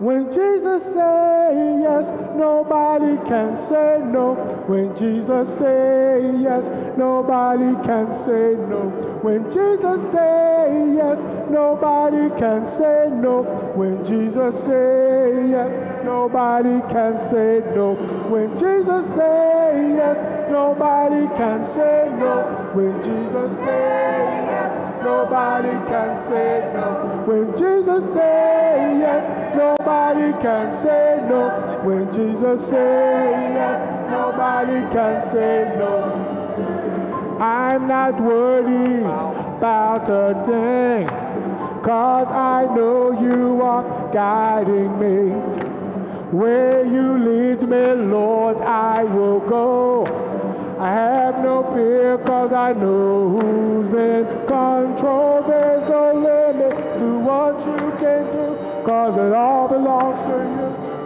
When Jesus say yes, nobody can say no. When Jesus say yes, nobody can say no. When Jesus say yes, nobody can say no. When Jesus say yes, nobody can say no. When Jesus say yes, nobody can say no. When Jesus say yes, nobody can say no. When Jesus say yes, nobody can say no. When Jesus say yes, nobody can say no. I'm not worried about a thing, cause I know you are guiding me. Where you lead me, Lord, I will go. I have no fear, cause I know who's in control. There's no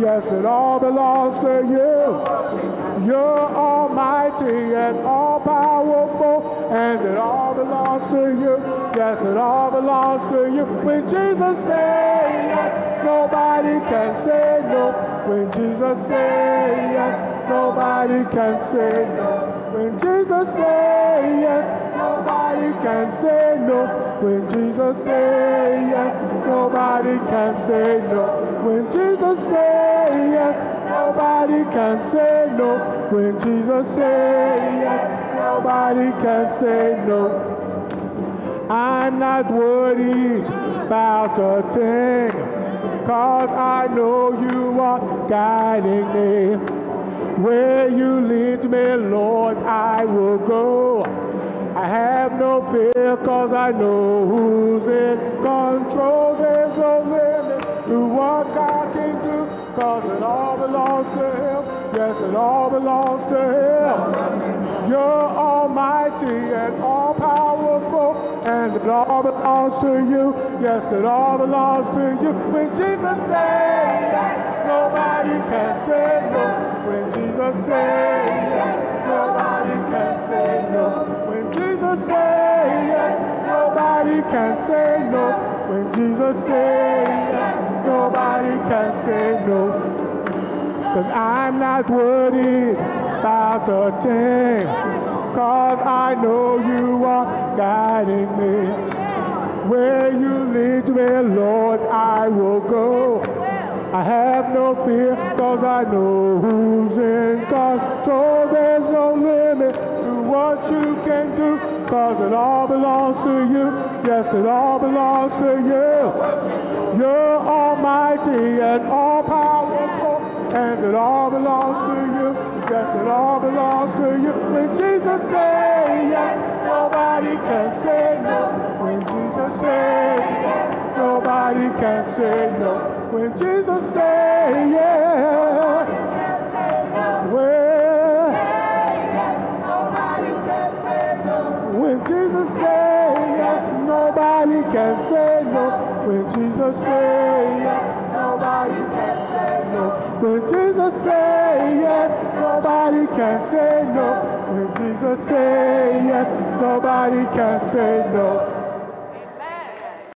Yes, it all belongs to you. You're almighty and all powerful, and it all belongs to you. Yes, it all belongs to you. When Jesus says yes, nobody can say no. When Jesus says yes, nobody can say no. When Jesus say yes, nobody can say no. When Jesus say yes, nobody can say no. When Jesus say yes, nobody can say no. When Jesus say yes, nobody can say no. I'm not worried about a thing, cause I know you are guiding me. Where you lead me, Lord, I will go. I have no fear, cause I know who's in control. There's no limit to what God can do, cause it all belongs to Him. Yes, it all belongs to Him. You're almighty and all powerful, and it all belongs to you. Yes, it all belongs to you. When Jesus said yes, nobody can say no. When Jesus said yes, nobody can say no. When Jesus said yes, nobody can say no. When Jesus said yes, nobody can say no. Cause I'm not worried about a thing. Cause I know you are guiding me. Where you lead me, Lord, I will go. I have no fear, cause I know who's in control. There's no limit to what you can do, cause it all belongs to you. Yes, it all belongs to you. You're almighty and all powerful, and it all belongs to you. Yes, it all belongs to you. When Jesus say yes, nobody can say no. When Jesus say yes, nobody can say no. When Jesus say yes, well, when Jesus say yes, nobody can say no. When Jesus say yes, nobody can say no. When Jesus say yes, nobody can say no. When Jesus say yes, nobody can say no.